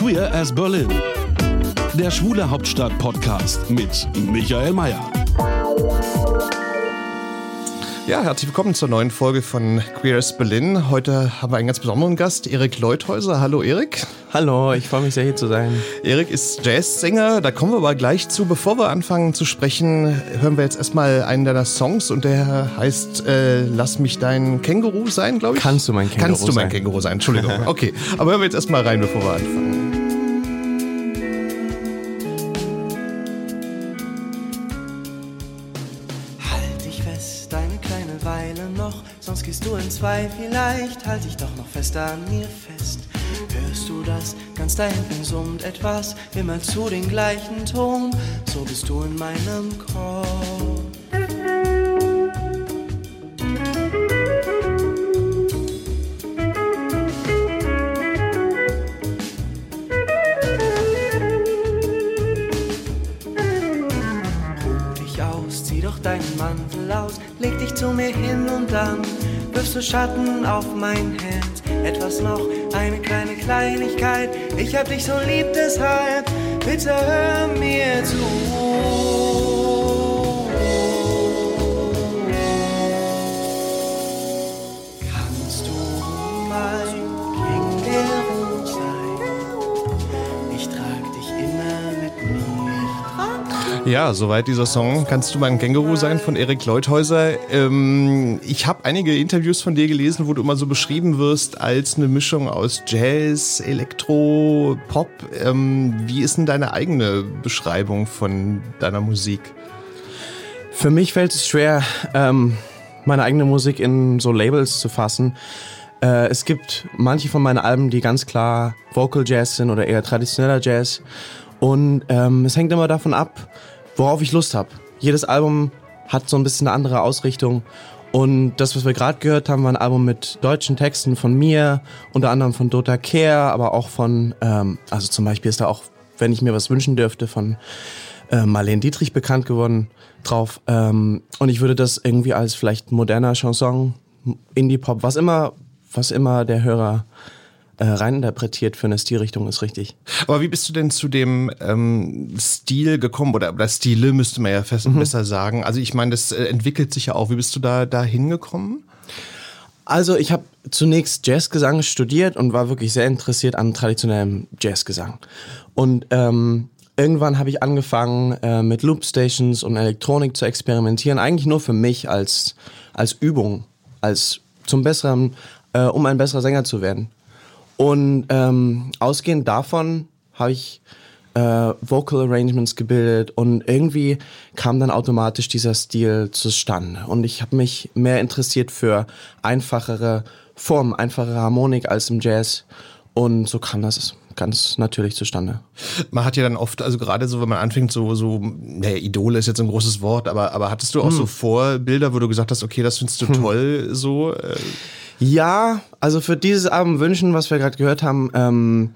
Queer as Berlin. Der Schwule Hauptstadt Podcast mit Michael Mayer. Ja, herzlich willkommen zur neuen Folge von Queer as Berlin. Heute haben wir einen ganz besonderen Gast, Erik Leuthäuser. Hallo Erik. Hallo, ich freue mich sehr hier zu sein. Erik ist Jazzsänger, da kommen wir aber gleich zu. Bevor wir anfangen zu sprechen, hören wir jetzt erstmal einen deiner Songs und der heißt äh, Lass mich dein Känguru sein, glaube ich. Kannst du mein Känguru Kannst du mein sein. Känguru sein, Entschuldigung. Okay, aber hören wir jetzt erstmal rein, bevor wir anfangen. Zwei. Vielleicht halt dich doch noch fester an mir fest. Hörst du das? Ganz da hinten summt etwas, immer zu den gleichen Ton. So bist du in meinem Kopf. Ruh dich aus, zieh doch deinen Mantel aus, leg dich zu mir hin und dann wirfst du Schatten auf mein Herz. Etwas noch, eine kleine Kleinigkeit, ich hab dich so lieb, deshalb bitte hör mir zu. Ja, soweit dieser Song. Kannst du mein Känguru sein von Erik Leuthäuser? Ähm, ich habe einige Interviews von dir gelesen, wo du immer so beschrieben wirst als eine Mischung aus Jazz, Elektro, Pop. Ähm, wie ist denn deine eigene Beschreibung von deiner Musik? Für mich fällt es schwer, ähm, meine eigene Musik in so Labels zu fassen. Äh, es gibt manche von meinen Alben, die ganz klar Vocal Jazz sind oder eher traditioneller Jazz. Und ähm, es hängt immer davon ab, worauf ich Lust habe. Jedes Album hat so ein bisschen eine andere Ausrichtung. Und das, was wir gerade gehört haben, war ein Album mit deutschen Texten von mir, unter anderem von Dota Care, aber auch von, ähm, also zum Beispiel ist da auch, wenn ich mir was wünschen dürfte, von äh, Marlene Dietrich bekannt geworden drauf. Ähm, und ich würde das irgendwie als vielleicht moderner Chanson, Indie-Pop, was immer, was immer der Hörer äh, reininterpretiert für eine Stilrichtung, ist richtig. Aber wie bist du denn zu dem ähm, Stil gekommen? Oder, oder Stile müsste man ja fest, besser sagen. Also ich meine, das äh, entwickelt sich ja auch. Wie bist du da, da hingekommen? Also ich habe zunächst Jazzgesang studiert und war wirklich sehr interessiert an traditionellem Jazzgesang. Und ähm, irgendwann habe ich angefangen äh, mit Loopstations und Elektronik zu experimentieren, eigentlich nur für mich als, als Übung, als zum besseren, äh, um ein besserer Sänger zu werden. Und ähm, ausgehend davon habe ich äh, Vocal Arrangements gebildet und irgendwie kam dann automatisch dieser Stil zustande. Und ich habe mich mehr interessiert für einfachere Formen, einfachere Harmonik als im Jazz. Und so kam das ganz natürlich zustande. Man hat ja dann oft, also gerade so, wenn man anfängt, so, so, naja, Idole ist jetzt ein großes Wort, aber, aber hattest du auch so Vorbilder, wo du gesagt hast, okay, das findest du toll, so? Äh, Ja, also für dieses Album Wünschen, was wir gerade gehört haben, ähm,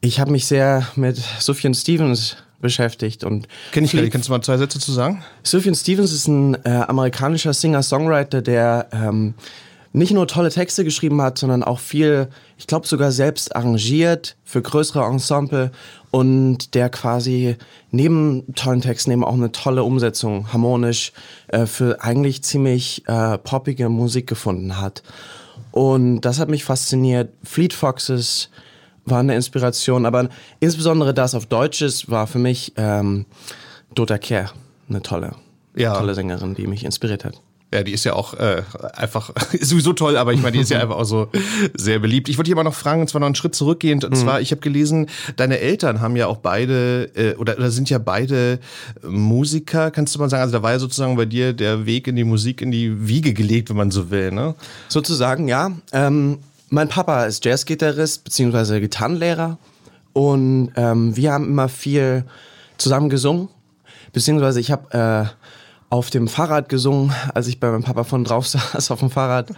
ich habe mich sehr mit Sufjan Stevens beschäftigt und Kenn ich nicht. Kannst du mal zwei Sätze zu sagen? Sufjan Stevens ist ein äh, amerikanischer Singer-Songwriter, der ähm, nicht nur tolle Texte geschrieben hat, sondern auch viel, ich glaube sogar selbst arrangiert für größere Ensemble und der quasi neben tollen Texten eben auch eine tolle Umsetzung harmonisch äh, für eigentlich ziemlich äh, poppige Musik gefunden hat. Und das hat mich fasziniert. Fleet Foxes war eine Inspiration, aber insbesondere das auf Deutsch ist, war für mich ähm, Dota Care eine tolle, Ja. tolle Sängerin, die mich inspiriert hat. Ja, die ist ja auch äh, einfach ist sowieso toll, aber ich meine, die ist ja einfach auch so sehr beliebt. Ich wollte hier mal noch fragen, und zwar noch einen Schritt zurückgehend. Und zwar, ich habe gelesen, deine Eltern haben ja auch beide äh, oder, oder sind ja beide Musiker, kannst du mal sagen. Also da war ja sozusagen bei dir der Weg in die Musik in die Wiege gelegt, wenn man so will, ne? Sozusagen, ja. Ähm, Mein Papa ist Jazzgitarrist bzw. Gitarrenlehrer und ähm, wir haben immer viel zusammen gesungen, beziehungsweise ich habe äh, auf dem Fahrrad gesungen, als ich bei meinem Papa von drauf saß auf dem Fahrrad,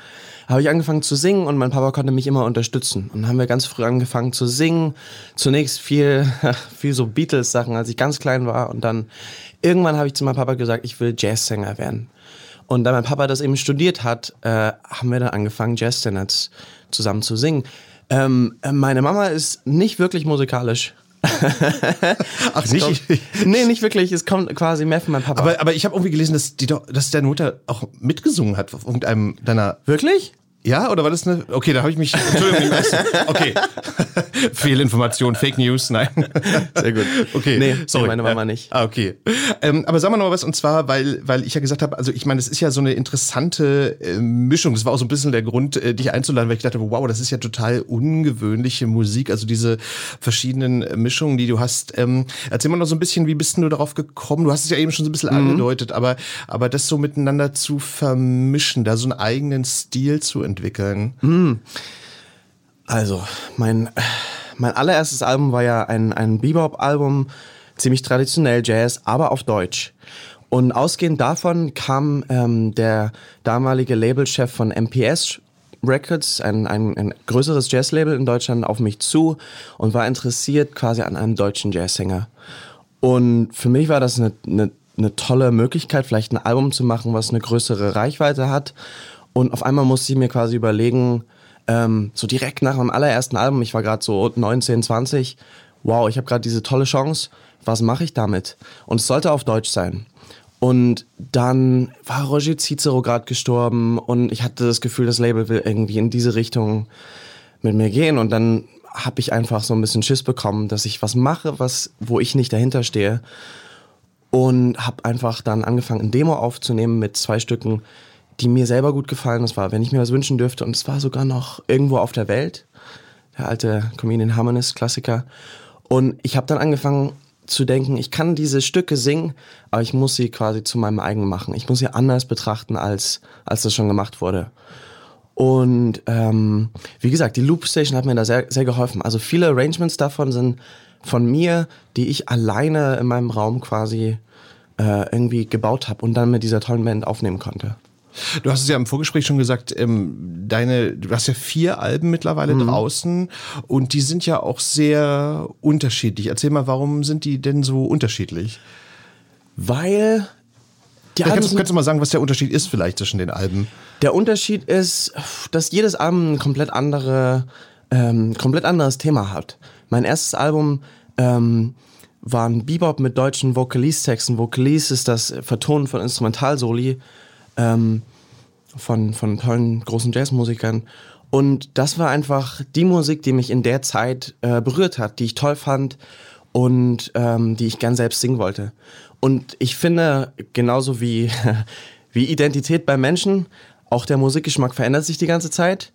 habe ich angefangen zu singen und mein Papa konnte mich immer unterstützen. Und dann haben wir ganz früh angefangen zu singen. Zunächst viel, viel so Beatles-Sachen, als ich ganz klein war. Und dann irgendwann habe ich zu meinem Papa gesagt, ich will Jazzsänger werden. Und da mein Papa das eben studiert hat, äh, haben wir dann angefangen, Jazzstandards zusammen zu singen. Ähm, meine Mama ist nicht wirklich musikalisch. Ach, nicht? Kommt, nee, nicht wirklich. Es kommt quasi mehr von meinem Papa. Aber, aber ich habe irgendwie gelesen, dass, die dass deine Mutter auch mitgesungen hat auf irgendeinem deiner. Wirklich? Ja, oder war das eine? Okay, da habe ich mich. Entschuldigung, okay. Fehlinformation, Fake News, nein. Sehr gut. Okay, nee, sorry, meine Mama nicht. Ah, okay. Ähm, aber sagen wir noch mal was und zwar, weil weil ich ja gesagt habe, also ich meine, das ist ja so eine interessante äh, Mischung. Das war auch so ein bisschen der Grund, äh, dich einzuladen, weil ich dachte, wow, das ist ja total ungewöhnliche Musik. Also diese verschiedenen äh, Mischungen, die du hast. Ähm, erzähl mal noch so ein bisschen, wie bist du darauf gekommen? Du hast es ja eben schon so ein bisschen mhm. angedeutet, aber aber das so miteinander zu vermischen, da so einen eigenen Stil zu entwickeln entwickeln? Hm. Also, mein, mein allererstes Album war ja ein, ein Bebop-Album, ziemlich traditionell Jazz, aber auf Deutsch. Und ausgehend davon kam ähm, der damalige Labelchef von MPS Records, ein, ein, ein größeres Jazzlabel in Deutschland, auf mich zu und war interessiert quasi an einem deutschen Jazzsänger. Und für mich war das eine, eine, eine tolle Möglichkeit, vielleicht ein Album zu machen, was eine größere Reichweite hat und auf einmal musste ich mir quasi überlegen, ähm, so direkt nach meinem allerersten Album, ich war gerade so 19, 20, wow, ich habe gerade diese tolle Chance, was mache ich damit? Und es sollte auf Deutsch sein. Und dann war Roger Cicero gerade gestorben und ich hatte das Gefühl, das Label will irgendwie in diese Richtung mit mir gehen. Und dann habe ich einfach so ein bisschen Schiss bekommen, dass ich was mache, was, wo ich nicht dahinter stehe. Und habe einfach dann angefangen, ein Demo aufzunehmen mit zwei Stücken, die mir selber gut gefallen. Das war, wenn ich mir was wünschen dürfte. Und es war sogar noch irgendwo auf der Welt. Der alte Comedian Harmonist, Klassiker. Und ich habe dann angefangen zu denken, ich kann diese Stücke singen, aber ich muss sie quasi zu meinem eigenen machen. Ich muss sie anders betrachten, als, als das schon gemacht wurde. Und ähm, wie gesagt, die Loop Station hat mir da sehr, sehr geholfen. Also viele Arrangements davon sind von mir, die ich alleine in meinem Raum quasi äh, irgendwie gebaut habe und dann mit dieser tollen Band aufnehmen konnte. Du hast es ja im Vorgespräch schon gesagt, ähm, deine, du hast ja vier Alben mittlerweile mhm. draußen und die sind ja auch sehr unterschiedlich. Erzähl mal, warum sind die denn so unterschiedlich? Weil die Alben kannst, kannst du mal sagen, was der Unterschied ist vielleicht zwischen den Alben? Der Unterschied ist, dass jedes Album ein komplett andere, ähm, komplett anderes Thema hat. Mein erstes Album ähm, war ein Bebop mit deutschen Vocalese-Texten. Vocalese ist das Vertonen von Instrumentalsoli ähm, von, von tollen großen Jazzmusikern. Und das war einfach die Musik, die mich in der Zeit äh, berührt hat, die ich toll fand und ähm, die ich gern selbst singen wollte. Und ich finde, genauso wie, wie Identität bei Menschen, auch der Musikgeschmack verändert sich die ganze Zeit.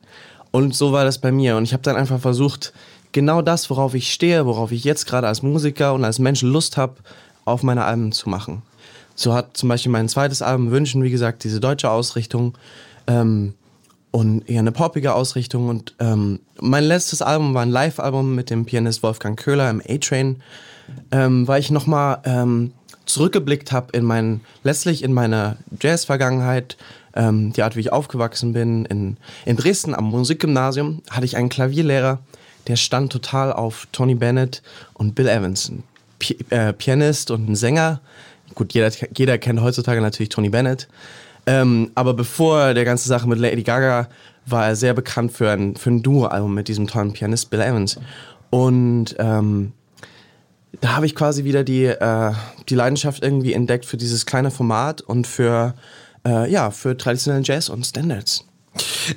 Und so war das bei mir. Und ich habe dann einfach versucht, genau das, worauf ich stehe, worauf ich jetzt gerade als Musiker und als Mensch Lust habe, auf meine Alben zu machen. So hat zum Beispiel mein zweites Album Wünschen, wie gesagt, diese deutsche Ausrichtung ähm, und eher eine poppige Ausrichtung. Und ähm, mein letztes Album war ein Live-Album mit dem Pianist Wolfgang Köhler im A-Train, ähm, weil ich nochmal ähm, zurückgeblickt habe in mein, letztlich in meine Jazz-Vergangenheit, ähm, die Art, wie ich aufgewachsen bin. In, in Dresden am Musikgymnasium hatte ich einen Klavierlehrer, der stand total auf Tony Bennett und Bill Evans, ein Pi äh, Pianist und ein Sänger, Gut, jeder, jeder kennt heutzutage natürlich Tony Bennett. Ähm, aber bevor der ganze Sache mit Lady Gaga war er sehr bekannt für ein, für ein Duo-Album mit diesem tollen Pianist Bill Evans. Und ähm, da habe ich quasi wieder die, äh, die Leidenschaft irgendwie entdeckt für dieses kleine Format und für, äh, ja, für traditionellen Jazz und Standards.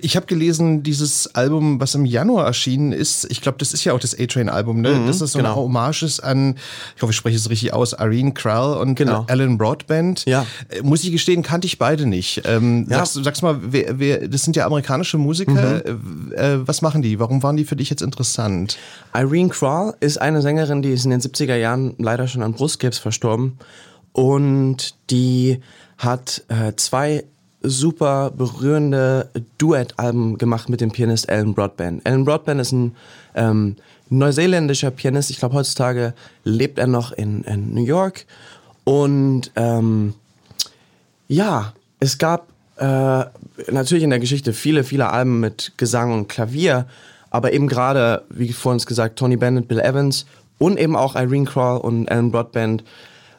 Ich habe gelesen, dieses Album, was im Januar erschienen ist, ich glaube, das ist ja auch das A-Train-Album, ne? Mhm, das ist so genau. eine Hommage an, ich hoffe, ich spreche es richtig aus, Irene Krall und genau. Alan Broadband. Ja. Äh, muss ich gestehen, kannte ich beide nicht. Ähm, ja. sagst, sagst mal, wer, wer, das sind ja amerikanische Musiker. Mhm. Äh, äh was machen die? Warum waren die für dich jetzt interessant? Irene Krall ist eine Sängerin, die ist in den 70er Jahren leider schon an Brustkrebs verstorben. Und die hat äh, zwei super berührende Duettalben gemacht mit dem Pianist Alan Broadband. Alan Broadband ist ein ähm, neuseeländischer Pianist. Ich glaube, heutzutage lebt er noch in, in New York. Und ähm, ja, es gab äh, natürlich in der Geschichte viele, viele Alben mit Gesang und Klavier, aber eben gerade, wie vorhin gesagt, Tony Bennett, Bill Evans und eben auch Irene Crawl und Alan Broadband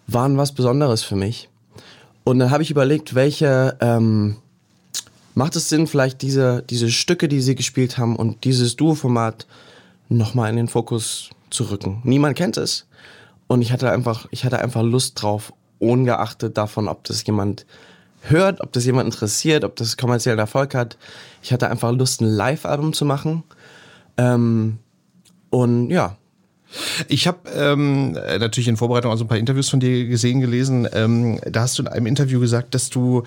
waren was Besonderes für mich. Und dann habe ich überlegt, welche ähm, macht es Sinn, vielleicht diese, diese Stücke, die sie gespielt haben und dieses Duo-Format nochmal in den Fokus zu rücken. Niemand kennt es. Und ich hatte einfach, ich hatte einfach Lust drauf, ungeachtet davon, ob das jemand hört, ob das jemand interessiert, ob das kommerziellen Erfolg hat. Ich hatte einfach Lust, ein Live-Album zu machen. Ähm, und ja, ich habe ähm, natürlich in Vorbereitung auch so ein paar Interviews von dir gesehen, gelesen. Ähm, da hast du in einem Interview gesagt, dass du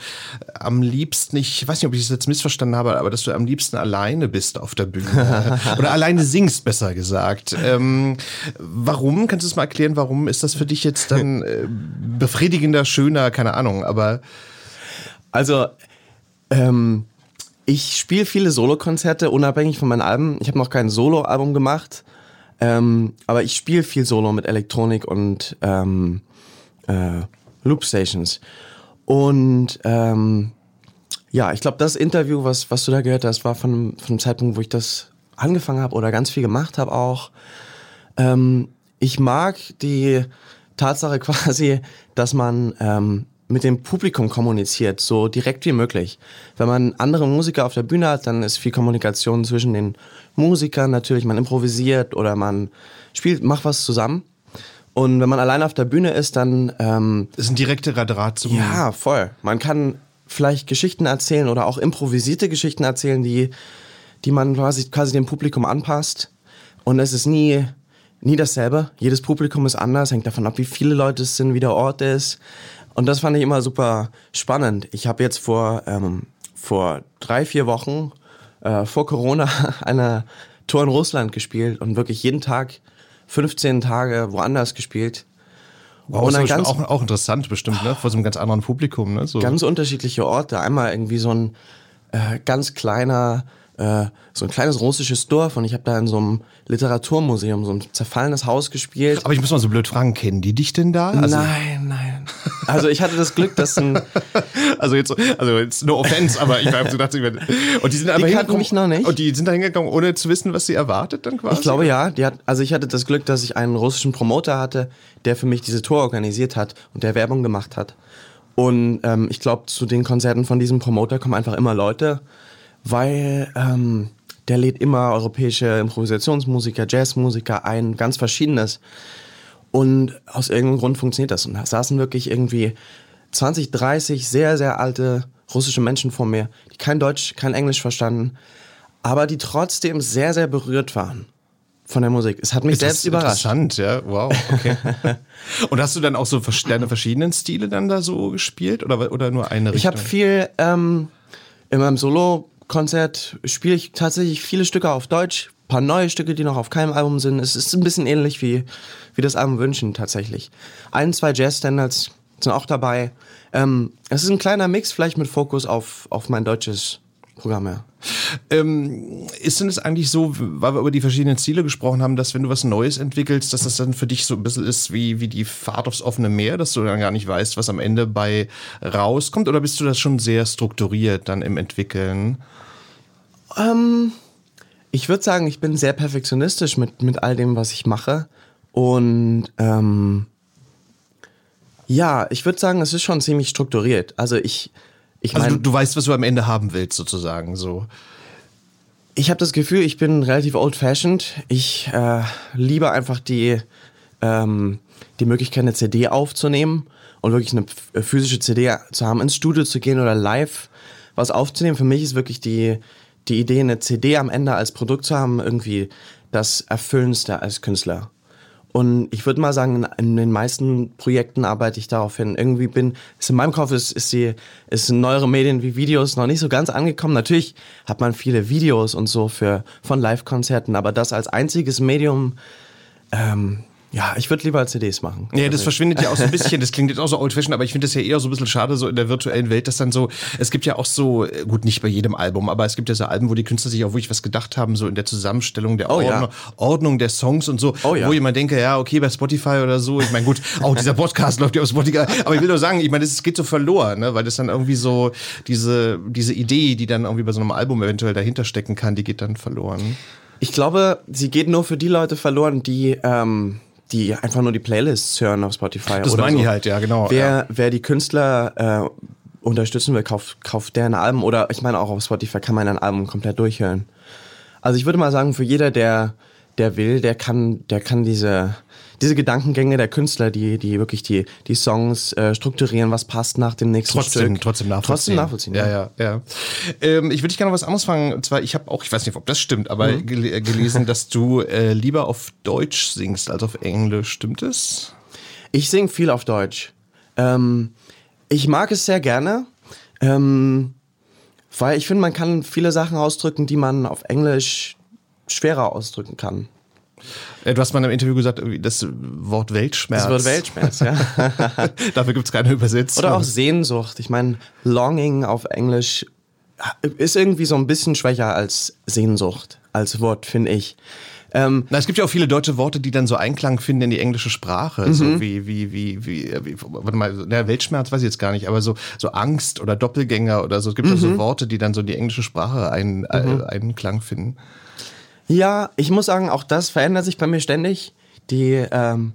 am liebsten, ich weiß nicht, ob ich das jetzt missverstanden habe, aber dass du am liebsten alleine bist auf der Bühne. Oder alleine singst, besser gesagt. Ähm, warum? Kannst du es mal erklären, warum ist das für dich jetzt dann äh, befriedigender, schöner, keine Ahnung, aber. Also, ähm, ich spiele viele Solokonzerte, unabhängig von meinen Alben. Ich habe noch kein Soloalbum gemacht. Ähm, aber ich spiele viel Solo mit Elektronik und ähm, äh, Loopstations. Und ähm, ja, ich glaube, das Interview, was, was du da gehört hast, war von, von dem Zeitpunkt, wo ich das angefangen habe oder ganz viel gemacht habe auch. Ähm, ich mag die Tatsache quasi, dass man ähm, mit dem Publikum kommuniziert, so direkt wie möglich. Wenn man andere Musiker auf der Bühne hat, dann ist viel Kommunikation zwischen den Musikern natürlich, man improvisiert oder man spielt, macht was zusammen. Und wenn man alleine auf der Bühne ist, dann... Ähm, ist ein direkterer Draht zum... Ja, voll. Man kann vielleicht Geschichten erzählen oder auch improvisierte Geschichten erzählen, die, die man quasi, quasi dem Publikum anpasst. Und es ist nie, nie dasselbe. Jedes Publikum ist anders, hängt davon ab, wie viele Leute es sind, wie der Ort ist. Und das fand ich immer super spannend. Ich habe jetzt vor, ähm, vor drei, vier Wochen äh, vor Corona eine Tour in Russland gespielt und wirklich jeden Tag 15 Tage woanders gespielt. Wow, und ist ganz, auch, auch interessant bestimmt, ne? Vor so einem ganz anderen Publikum, ne? So. Ganz unterschiedliche Orte. Einmal irgendwie so ein äh, ganz kleiner äh, so ein kleines russisches Dorf und ich habe da in so einem Literaturmuseum so ein zerfallenes Haus gespielt. Aber ich muss mal so blöd fragen, kennen die dich denn da? Also nein, nein. Also ich hatte das Glück, dass ein also jetzt also jetzt no offense, aber ich habe so gedacht, und die sind aber die mich noch nicht. Und die sind da hingegangen, ohne zu wissen, was sie erwartet dann quasi. Ich glaube ja, die hat also ich hatte das Glück, dass ich einen russischen Promoter hatte, der für mich diese Tour organisiert hat und der Werbung gemacht hat. Und ähm, ich glaube, zu den Konzerten von diesem Promoter kommen einfach immer Leute, weil ähm, der lädt immer europäische Improvisationsmusiker, Jazzmusiker ein, ganz verschiedenes. Und aus irgendeinem Grund funktioniert das. Und da saßen wirklich irgendwie 20, 30 sehr, sehr alte russische Menschen vor mir, die kein Deutsch, kein Englisch verstanden, aber die trotzdem sehr, sehr berührt waren von der Musik. Es hat mich selbst überrascht. Interessant, ja, wow, okay. Und hast du dann auch so deine verschiedenen Stile dann da so gespielt oder, oder nur eine Richtung? Ich habe viel ähm, in meinem Solo Konzert spiele ich tatsächlich viele Stücke auf Deutsch, ein paar neue Stücke, die noch auf keinem Album sind. Es ist ein bisschen ähnlich wie, wie das Album Wünschen tatsächlich. Ein, zwei Jazz-Standards sind auch dabei. Ähm, es ist ein kleiner Mix, vielleicht mit Fokus auf, auf mein deutsches Programm, ja. Ähm, ist denn es eigentlich so, weil wir über die verschiedenen Ziele gesprochen haben, dass wenn du was Neues entwickelst, dass das dann für dich so ein bisschen ist wie, wie die Fahrt aufs offene Meer, dass du dann gar nicht weißt, was am Ende bei rauskommt? Oder bist du das schon sehr strukturiert dann im Entwickeln? Ähm, ich würde sagen, ich bin sehr perfektionistisch mit, mit all dem, was ich mache. Und ähm, ja, ich würde sagen, es ist schon ziemlich strukturiert. Also ich, ich also mein, du, du, weißt, was du am Ende haben willst, sozusagen so. Ich habe das Gefühl, ich bin relativ old-fashioned. Ich äh, liebe einfach die, ähm, die Möglichkeit, eine CD aufzunehmen und wirklich eine physische CD zu haben, ins Studio zu gehen oder live was aufzunehmen. Für mich ist wirklich die, die Idee, eine CD am Ende als Produkt zu haben, irgendwie das Erfüllendste als Künstler. Und ich würde mal sagen, in, den meisten Projekten arbeite ich darauf hin. Irgendwie bin, ist in meinem Kopf ist, ist die, ist neuere Medien wie Videos noch nicht so ganz angekommen. Natürlich hat man viele Videos und so für, von Live-Konzerten, aber das als einziges Medium, ähm, Ja, ich würde lieber CDs machen. Ja, das verschwindet ja auch so ein bisschen. Das klingt jetzt auch so old-fashioned, aber ich finde das ja eher so ein bisschen schade, so in der virtuellen Welt, dass dann so, es gibt ja auch so, äh, gut, nicht bei jedem Album, aber es gibt ja so Alben, wo die Künstler sich auch wirklich was gedacht haben, so in der Zusammenstellung der Oh, ja. Ordnung, Ordnung der Songs und so, Oh, ja. wo jemand denke, ja, okay, bei Spotify oder so, ich meine, gut, auch dieser Podcast läuft ja auf Spotify, aber ich will nur sagen, ich meine, das geht so verloren, ne, weil das dann irgendwie so, diese, diese Idee, die dann irgendwie bei so einem Album eventuell dahinter stecken kann, die geht dann verloren. Ich glaube, sie geht nur für die Leute verloren, die, ähm, die einfach nur die Playlists hören auf Spotify. Das meine so. ich halt, ja, genau. Wer, ja. wer die Künstler äh, unterstützen will, kauft, kauft deren Album. Oder ich meine, auch auf Spotify kann man ein Album komplett durchhören. Also ich würde mal sagen, für jeder, der, der will, der kann, der kann diese, diese Gedankengänge der Künstler, die, die wirklich die, die Songs äh, strukturieren, was passt nach dem nächsten Trotzdem, Stück. trotzdem nachvollziehen. Trotzdem nachvollziehen. Ja, ja, ja. Ähm, ich würde dich gerne noch was anderes fragen. Und zwar, ich habe auch, ich weiß nicht, ob das stimmt, aber Mhm. gel äh, gelesen, dass du äh, lieber auf Deutsch singst als auf Englisch. Stimmt es? Ich singe viel auf Deutsch. Ähm, ich mag es sehr gerne, ähm, weil ich finde, man kann viele Sachen ausdrücken, die man auf Englisch schwerer ausdrücken kann. Äh, du hast mal in einem Interview gesagt, das Wort Weltschmerz. Das wird Weltschmerz, ja. Dafür gibt es keine Übersetzung. Oder auch Sehnsucht. Ich meine, Longing auf Englisch ist irgendwie so ein bisschen schwächer als Sehnsucht als Wort, finde ich. Ähm, Na, es gibt ja auch viele deutsche Worte, die dann so Einklang finden in die englische Sprache. Mhm. So wie, wie, wie, wie, wie, warte mal, na, Weltschmerz weiß ich jetzt gar nicht, aber so, so Angst oder Doppelgänger oder so. Es gibt ja Mhm. so Worte, die dann so in die englische Sprache ein, äh, Einklang finden. Ja, ich muss sagen, auch das verändert sich bei mir ständig. Die, ähm,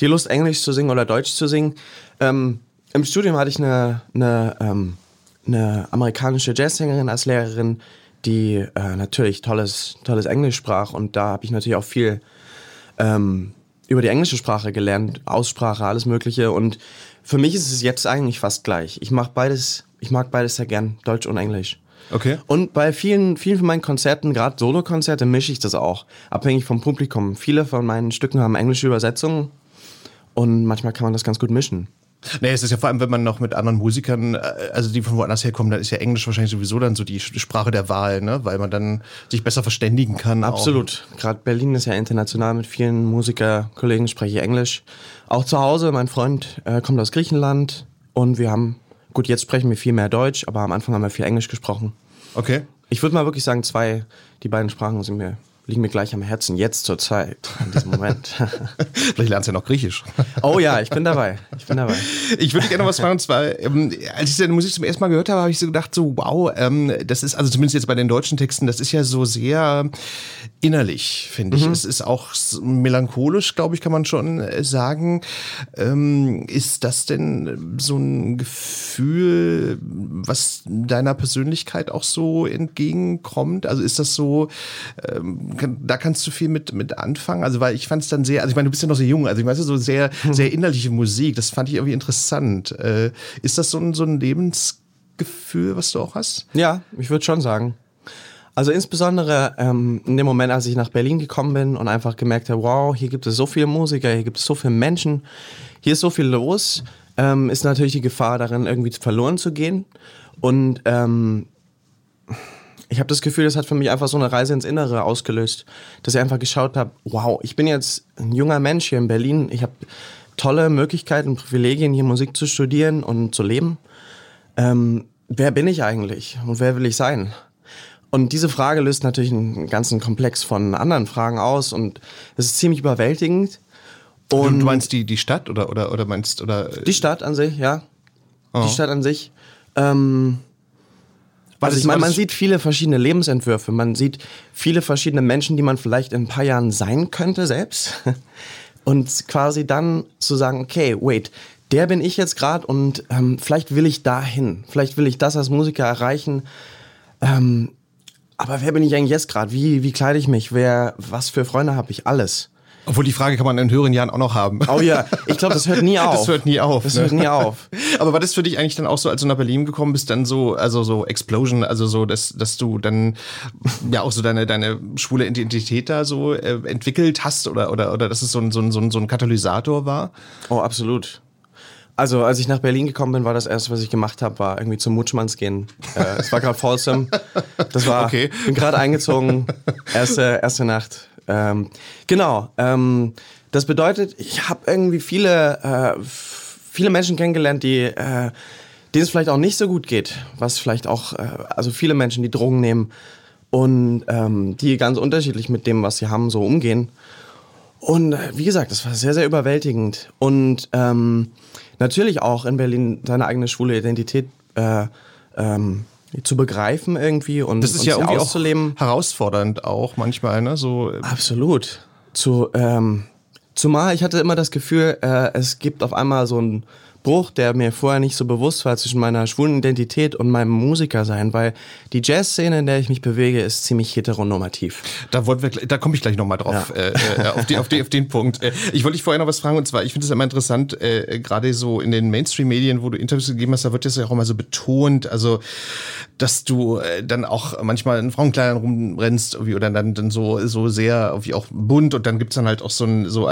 die Lust, Englisch zu singen oder Deutsch zu singen. Ähm, Im Studium hatte ich eine, eine, ähm, eine amerikanische Jazzsängerin als Lehrerin, die äh, natürlich tolles, tolles Englisch sprach. Und da habe ich natürlich auch viel ähm, über die englische Sprache gelernt, Aussprache, alles Mögliche. Und für mich ist es jetzt eigentlich fast gleich. Ich mache beides, ich mag beides sehr gern, Deutsch und Englisch. Okay. Und bei vielen, vielen von meinen Konzerten, gerade Solokonzerte, mische ich das auch. Abhängig vom Publikum. Viele von meinen Stücken haben englische Übersetzungen und manchmal kann man das ganz gut mischen. Nee, es ist ja vor allem, wenn man noch mit anderen Musikern, äh, also die von woanders herkommen, dann ist ja Englisch wahrscheinlich sowieso dann so die Sprache der Wahl, ne? Weil man dann sich besser verständigen kann. Absolut. Gerade Berlin ist ja international mit vielen Musikerkollegen, spreche ich Englisch. Auch zu Hause, mein Freund äh, kommt aus Griechenland und wir haben, gut, jetzt sprechen wir viel mehr Deutsch, aber am Anfang haben wir viel Englisch gesprochen. Okay. Ich würde mal wirklich sagen, zwei, die beiden Sprachen sind mir, liegen mir gleich am Herzen, jetzt zur Zeit, in diesem Moment. Vielleicht lernst du ja noch Griechisch. oh ja, ich bin dabei. Ich bin dabei. Ich würde gerne noch was fragen, und zwar, ähm, als ich deine Musik zum ersten Mal gehört habe, habe ich so gedacht, so, wow, ähm, das ist, also zumindest jetzt bei den deutschen Texten, das ist ja so sehr innerlich, finde ich. Es ist auch melancholisch, glaube ich, kann man schon äh, sagen. Ähm, ist das denn so ein Gefühl, was deiner Persönlichkeit auch so entgegenkommt? Also ist das so, ähm, da kannst du viel mit, mit anfangen? Also, weil ich fand es dann sehr, also ich meine, du bist ja noch sehr jung, also ich meine, so sehr, sehr innerliche Musik, das fand ich irgendwie interessant. Äh, ist das so ein, so ein Lebensgefühl, was du auch hast? Ja, ich würde schon sagen. Also insbesondere ähm, in dem Moment, als ich nach Berlin gekommen bin und einfach gemerkt habe, wow, hier gibt es so viele Musiker, hier gibt es so viele Menschen, hier ist so viel los, ähm, ist natürlich die Gefahr darin, irgendwie verloren zu gehen. Und ähm, ich habe das Gefühl, das hat für mich einfach so eine Reise ins Innere ausgelöst, dass ich einfach geschaut habe, wow, ich bin jetzt ein junger Mensch hier in Berlin, ich habe tolle Möglichkeiten und Privilegien, hier Musik zu studieren und zu leben. Ähm, wer bin ich eigentlich und wer will ich sein? Und diese Frage löst natürlich einen ganzen Komplex von anderen Fragen aus und es ist ziemlich überwältigend. Und du meinst die, die Stadt oder, oder, oder meinst, oder? die Stadt an sich, ja. Die Stadt an sich. Ähm, War also ich meine, man sieht viele verschiedene Lebensentwürfe. Man sieht viele verschiedene Menschen, die man vielleicht in ein paar Jahren sein könnte selbst. Und quasi dann zu sagen, okay, wait, der bin ich jetzt gerade und ähm, vielleicht will ich dahin. Vielleicht will ich das als Musiker erreichen. Ähm, aber wer bin ich eigentlich jetzt gerade? Wie, wie kleide ich mich? Wer, was für Freunde habe ich? Alles. Obwohl die Frage kann man in höheren Jahren auch noch haben. Oh ja, ich glaube, das hört nie auf. Das hört nie auf. Das ne? hört nie auf. Aber war das für dich eigentlich dann auch so, als du nach Berlin gekommen bist, dann so, also so Explosion, also so, dass, dass du dann ja auch so deine, deine schwule Identität da so äh, entwickelt hast oder, oder, oder dass es so ein, so ein, so ein, so ein Katalysator war? Oh, absolut. Also, als ich nach Berlin gekommen bin, war das erste, was ich gemacht habe, war irgendwie zum Mutschmanns gehen. Äh, es war gerade Folsom. Das war, Okay. bin gerade eingezogen, erste, erste Nacht. Ähm, genau. Ähm, Das bedeutet, ich habe irgendwie viele, äh, viele Menschen kennengelernt, die, äh, denen es vielleicht auch nicht so gut geht, was vielleicht auch, äh, also viele Menschen, die Drogen nehmen und ähm, die ganz unterschiedlich mit dem, was sie haben, so umgehen. Und äh, wie gesagt, das war sehr, sehr überwältigend. Und ähm, natürlich auch in Berlin seine eigene schwule Identität äh, ähm, zu begreifen irgendwie und Das ist und ja irgendwie auszuleben. auch herausfordernd auch manchmal, ne? So, äh, Absolut. Zu, ähm, zumal ich hatte immer das Gefühl, äh, es gibt auf einmal so einen Bruch, der mir vorher nicht so bewusst war zwischen meiner schwulen Identität und meinem Musikersein, weil die Jazzszene, in der ich mich bewege, ist ziemlich heteronormativ. Da, wir, da komme ich gleich nochmal drauf, äh, äh, auf, die, auf, die, auf den Punkt. Äh, ich wollte dich vorher noch was fragen, und zwar, ich finde es immer interessant, äh, gerade so in den Mainstream-Medien, wo du Interviews gegeben hast, da wird das ja auch immer so betont, also, dass du äh, dann auch manchmal in Frauenkleidern rumrennst irgendwie, oder dann, dann so, so sehr irgendwie auch bunt und dann gibt's dann halt auch so, ein, so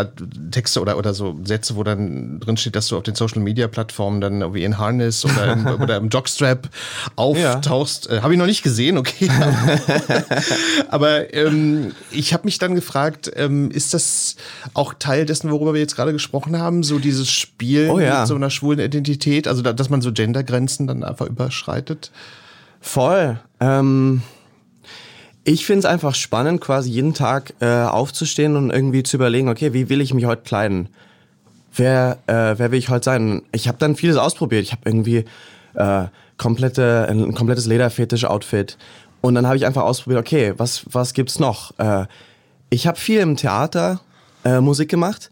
Texte oder, oder so Sätze, wo dann drin steht, dass du auf den Social-Media-Plattformen dann irgendwie in Harness oder im, oder im Jockstrap auftauchst. Äh, Habe ich noch nicht gesehen, okay. Aber ähm, ich habe mich dann gefragt, ähm, ist das auch Teil dessen, worüber wir jetzt gerade gesprochen haben, so dieses Spiel Oh ja. mit so einer schwulen Identität, also da, dass man so Gendergrenzen dann einfach überschreitet? Voll. Ähm, ich finde es einfach spannend, quasi jeden Tag äh, aufzustehen und irgendwie zu überlegen, okay, wie will ich mich heute kleiden? Wer, äh, wer will ich heute sein? Ich habe dann vieles ausprobiert. Ich habe irgendwie äh, komplette, ein komplettes Lederfetisch-Outfit. Und dann habe ich einfach ausprobiert, okay, was, was gibt's noch? Äh, ich habe viel im Theater äh, Musik gemacht.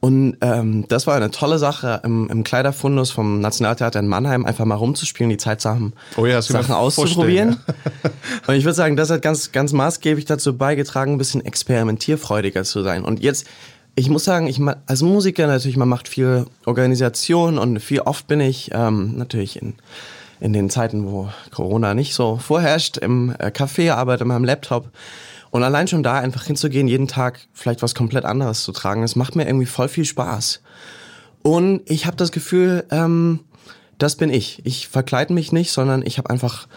Und ähm, das war eine tolle Sache, im, im Kleiderfundus vom Nationaltheater in Mannheim einfach mal rumzuspielen, die Zeit haben, Oh ja, Sachen auszuprobieren. vorstellen, Und ich würde sagen, das hat ganz, ganz maßgeblich dazu beigetragen, ein bisschen experimentierfreudiger zu sein. Und jetzt, ich muss sagen, ich als Musiker natürlich, man macht viel Organisation und viel oft bin ich ähm, natürlich in, in den Zeiten, wo Corona nicht so vorherrscht, im äh, Café, arbeite an meinem Laptop. Und allein schon da einfach hinzugehen, jeden Tag vielleicht was komplett anderes zu tragen, das macht mir irgendwie voll viel Spaß. Und ich habe das Gefühl, ähm, das bin ich. Ich verkleide mich nicht, sondern ich habe einfach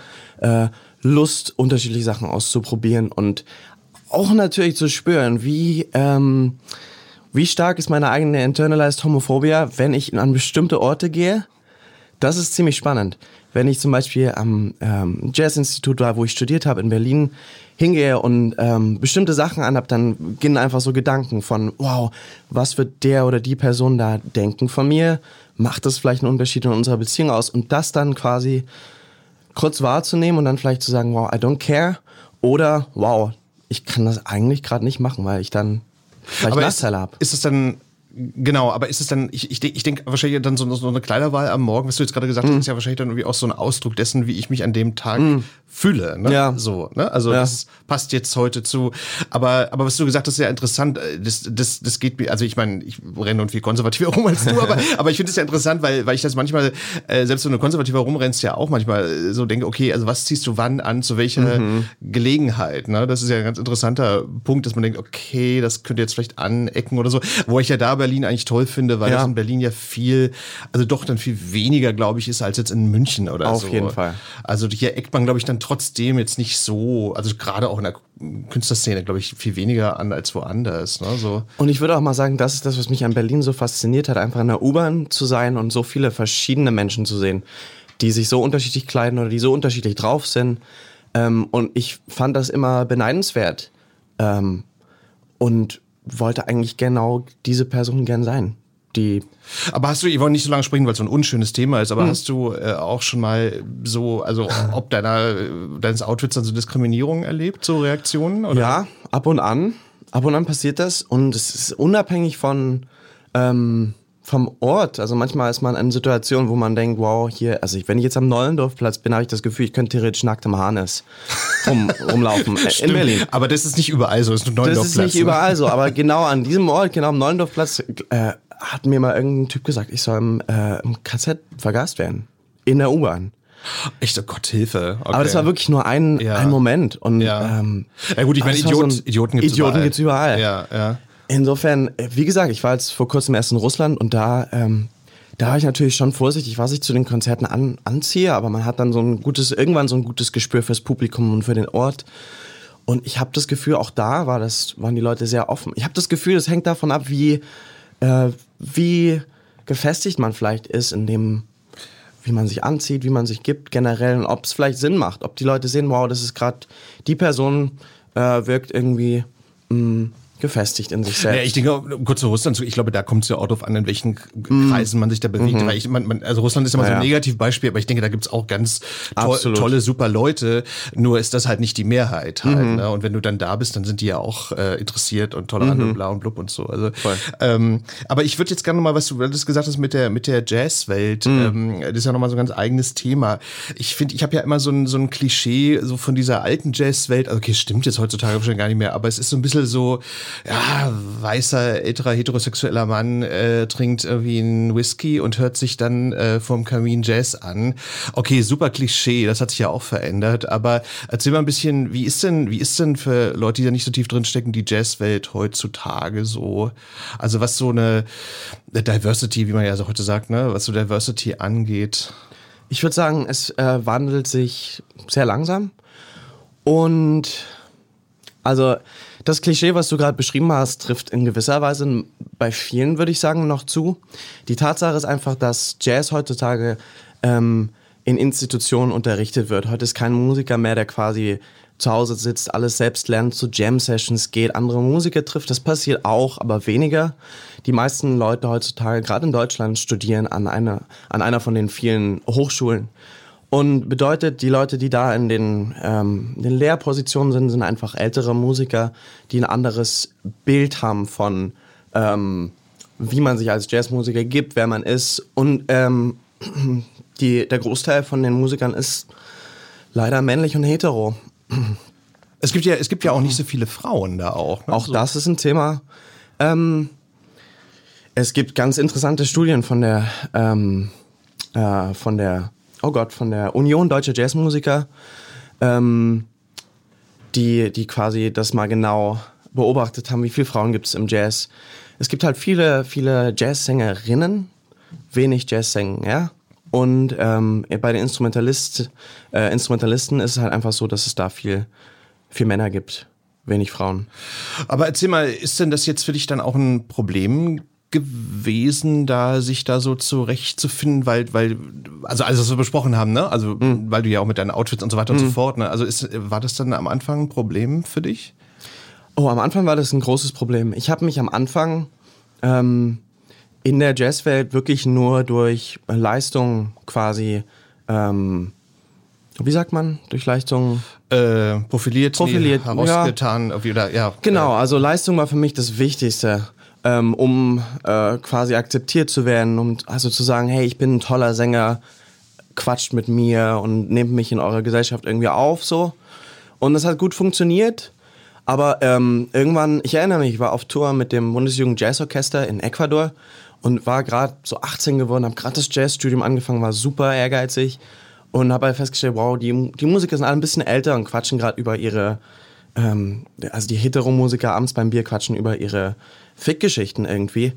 äh, Lust, unterschiedliche Sachen auszuprobieren und auch natürlich zu spüren, wie, ähm, wie stark ist meine eigene internalized Homophobia, wenn ich an bestimmte Orte gehe. Das ist ziemlich spannend. Wenn ich zum Beispiel am ähm, Jazzinstitut war, wo ich studiert habe in Berlin, hingehe und ähm, bestimmte Sachen anhab, dann beginnen einfach so Gedanken von, wow, was wird der oder die Person da denken von mir? Macht das vielleicht einen Unterschied in unserer Beziehung aus? Und das dann quasi kurz wahrzunehmen und dann vielleicht zu sagen, wow, I don't care. Oder, wow, ich kann das eigentlich gerade nicht machen, weil ich dann vielleicht ist, Nachteile habe. ist es dann Genau, aber ist es dann, ich, ich, ich denke wahrscheinlich dann so, so eine Kleiderwahl am Morgen, was du jetzt gerade gesagt Mhm. hast, ist ja wahrscheinlich dann irgendwie auch so ein Ausdruck dessen, wie ich mich an dem Tag fühle. Ne? Ja. So, ne? Also Ja. das passt jetzt heute zu. Aber, aber was du gesagt hast, ist ja interessant. äh, Das, das, das geht mir, also ich meine, ich renne und viel konservativer rum als du, aber, aber ich finde es ja interessant, weil, weil ich das manchmal, äh, selbst wenn du konservativer rumrennst, ja auch manchmal äh, so denke, okay, also was ziehst du wann an, zu welcher Mhm. Gelegenheit? Ne? Das ist ja ein ganz interessanter Punkt, dass man denkt, okay, das könnte jetzt vielleicht anecken oder so. Wo ich ja da Berlin eigentlich toll finde, weil Ja. das in Berlin ja viel, also doch dann viel weniger, glaube ich, ist als jetzt in München oder Auf so. jeden Fall. Also hier eckt man, glaube ich, dann trotzdem jetzt nicht so, also gerade auch in der Künstlerszene, glaube ich, viel weniger an als woanders. Ne? So. Und ich würde auch mal sagen, das ist das, was mich an Berlin so fasziniert hat, einfach in der U-Bahn zu sein und so viele verschiedene Menschen zu sehen, die sich so unterschiedlich kleiden oder die so unterschiedlich drauf sind. Ähm, und ich fand das immer beneidenswert ähm, und wollte eigentlich genau diese Person gern sein. Die Aber hast du, ich wollte nicht so lange sprechen, weil es so ein unschönes Thema ist, aber hast du äh, auch schon mal so, also ob deiner, deines Outfits dann so Diskriminierung erlebt, so Reaktionen? Oder? Ja, ab und an. Ab und an passiert das und es ist unabhängig von ähm, vom Ort. Also manchmal ist man in Situationen, wo man denkt, wow, hier, also ich, wenn ich jetzt am Neulendorfplatz bin, habe ich das Gefühl, ich könnte theoretisch nackt im Harness rum, rumlaufen. Äh, in Stimmt. Berlin. Aber das ist nicht überall so, das ist ein Das ist nicht ne? überall so, aber genau an diesem Ort, genau am Neulendorfplatz, äh, hat mir mal irgendein Typ gesagt, ich soll im, äh, im KZ vergast werden. In der U-Bahn. Echt, oh Gott, Hilfe. Okay. Aber das war wirklich nur ein, Ja. ein Moment. Und, Ja. ähm, Ja gut, ich meine, war so Idioten gibt's Idioten überall. gibt's überall. Ja, ja. Insofern, äh, wie gesagt, ich war jetzt vor kurzem erst in Russland und da, ähm, da war ich natürlich schon vorsichtig, was ich zu den Konzerten an, anziehe, aber man hat dann so ein gutes, irgendwann so ein gutes Gespür fürs Publikum und für den Ort. Und ich habe das Gefühl, auch da war das, waren die Leute sehr offen. Ich habe das Gefühl, es hängt davon ab, wie, äh, wie gefestigt man vielleicht ist in dem, wie man sich anzieht, wie man sich gibt generell und ob es vielleicht Sinn macht. Ob die Leute sehen, wow, das ist gerade die Person äh, wirkt irgendwie mh, gefestigt in sich selbst. Ja, ich denke, kurz zu Russland zu, ich glaube, da kommt es ja auch darauf an, in welchen Kreisen man sich da bewegt. Mhm. Weil ich, man, man, also Russland ist immer so Ja, ein ja. Negativbeispiel, aber ich denke, da gibt's auch ganz to Absolut. tolle, super Leute. Nur ist das halt nicht die Mehrheit halt. Mhm. Ne? Und wenn du dann da bist, dann sind die ja auch äh, interessiert und tolerant und bla und blub und so. Also, ähm, aber ich würde jetzt gerne noch mal, was du das gesagt hast mit der mit der Jazzwelt, Mhm. ähm, das ist ja noch mal so ein ganz eigenes Thema. Ich finde, ich habe ja immer so ein so ein Klischee so von dieser alten Jazzwelt. Also, okay, stimmt jetzt heutzutage wahrscheinlich gar nicht mehr, aber es ist so ein bisschen so, ja, weißer älterer heterosexueller Mann äh, trinkt irgendwie einen Whisky und hört sich dann äh, vom Kamin Jazz an. Okay, super Klischee, das hat sich ja auch verändert. Aber erzähl mal ein bisschen, wie ist denn, wie ist denn für Leute, die da nicht so tief drin stecken, die Jazzwelt heutzutage so? Also was so eine, eine Diversity, wie man ja so heute sagt, ne, was so Diversity angeht. Ich würde sagen, es äh, wandelt sich sehr langsam. Und also das Klischee, was du gerade beschrieben hast, trifft in gewisser Weise bei vielen, würde ich sagen, noch zu. Die Tatsache ist einfach, dass Jazz heutzutage ähm, in Institutionen unterrichtet wird. Heute ist kein Musiker mehr, der quasi zu Hause sitzt, alles selbst lernt, zu Jam-Sessions geht, andere Musiker trifft. Das passiert auch, aber weniger. Die meisten Leute heutzutage, gerade in Deutschland, studieren an einer, an einer von den vielen Hochschulen. Und bedeutet, die Leute, die da in den, ähm, in den Lehrpositionen sind, sind einfach ältere Musiker, die ein anderes Bild haben von, ähm, wie man sich als Jazzmusiker gibt, wer man ist. Und ähm, die, der Großteil von den Musikern ist leider männlich und hetero. Es gibt ja, es gibt ja auch nicht so viele Frauen da auch. Ne? Auch so. das ist ein Thema. Ähm, es gibt ganz interessante Studien von der, ähm, äh, von der, oh Gott, von der Union Deutscher Jazzmusiker, ähm, die, die quasi das mal genau beobachtet haben, wie viele Frauen gibt es im Jazz. Es gibt halt viele, viele Jazzsängerinnen, wenig Jazzsänger, ja. Und ähm, bei den Instrumentalist, äh, Instrumentalisten ist es halt einfach so, dass es da viel, viel Männer gibt, wenig Frauen. Aber erzähl mal, ist denn das jetzt für dich dann auch ein Problem gewesen, da sich da so zurechtzufinden, weil, weil, also alles, was wir besprochen haben, ne? Also, weil du ja auch mit deinen Outfits und so weiter und so fort, ne? Also ist, war das dann am Anfang ein Problem für dich? Oh, am Anfang war das ein großes Problem. Ich habe mich am Anfang ähm, in der Jazzwelt wirklich nur durch Leistung quasi, ähm, wie sagt man, durch Leistung Äh, profiliert, Profiliert, nee, herausgetan, irgendwie, oder, ja. Genau, also Leistung war für mich das Wichtigste, ähm, um äh, quasi akzeptiert zu werden, um also zu sagen, hey, ich bin ein toller Sänger, quatscht mit mir und nehmt mich in eurer Gesellschaft irgendwie auf, so. Und das hat gut funktioniert. Aber ähm, irgendwann, ich erinnere mich, ich war auf Tour mit dem Bundesjugend Jazzorchester in Ecuador und war gerade so 18 geworden, habe gerade das Jazzstudium angefangen, war super ehrgeizig und habe halt festgestellt, wow, die, die Musiker sind alle ein bisschen älter und quatschen gerade über ihre, ähm, also die Hetero-Musiker abends beim Bier quatschen über ihre Fickgeschichten irgendwie.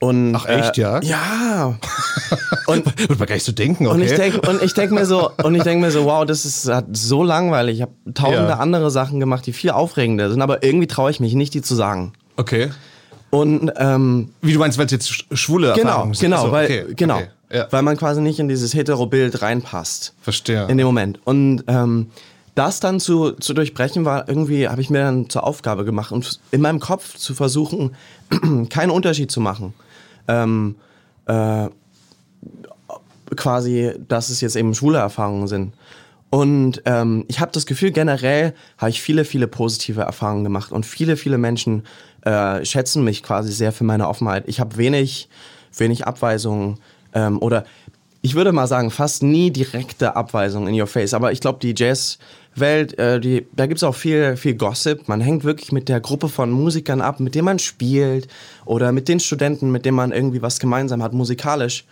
Und, Ach, echt, äh, ja? Ja. Und, man gar nicht so denken, okay. Und ich denke und ich denk mir so, und ich denk mir so, wow, das ist so langweilig. Ich habe tausende Ja. andere Sachen gemacht, die viel aufregender sind, aber irgendwie traue ich mich nicht, die zu sagen. okay. Und ähm, Wie du meinst, weil es jetzt sch- schwule genau, Erfahrungen sind? genau, so, weil okay, genau, Okay. Ja, weil man quasi nicht in dieses hetero-Bild reinpasst. verstehe. in dem Moment. Und ähm, das dann zu, zu durchbrechen war irgendwie, habe ich mir dann zur Aufgabe gemacht und in meinem Kopf zu versuchen, keinen Unterschied zu machen. Ähm, äh, quasi, dass es jetzt eben schwule Erfahrungen sind. Und ähm, ich habe das Gefühl, generell habe ich viele, viele positive Erfahrungen gemacht und viele, viele Menschen äh, schätzen mich quasi sehr für meine Offenheit. Ich habe wenig, wenig Abweisungen ähm, oder ich würde mal sagen, fast nie direkte Abweisungen in your face. Aber ich glaube, die Jazzwelt, äh, die, da gibt's auch viel, viel Gossip. Man hängt wirklich mit der Gruppe von Musikern ab, mit denen man spielt oder mit den Studenten, mit denen man irgendwie was gemeinsam hat, musikalisch.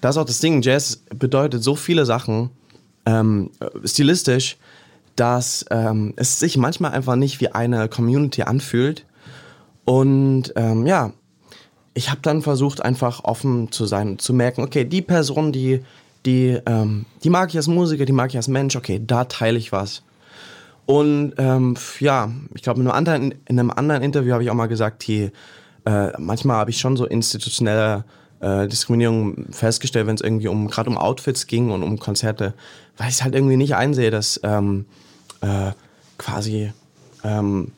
Das ist auch das Ding. Jazz bedeutet so viele Sachen, ähm, stilistisch, dass ähm, es sich manchmal einfach nicht wie eine Community anfühlt. Und ähm, ja, ich habe dann versucht, einfach offen zu sein, zu merken, okay, die Person, die, die, ähm, die mag ich als Musiker, die mag ich als Mensch, okay, da teile ich was. Und ähm, ja, ich glaube, in, einem anderen- in einem anderen Interview habe ich auch mal gesagt, die, äh, manchmal habe ich schon so institutionelle äh, Diskriminierung festgestellt, wenn es irgendwie um gerade um Outfits ging und um Konzerte, weil ich halt irgendwie nicht einsehe, dass ähm, äh, quasi ähm,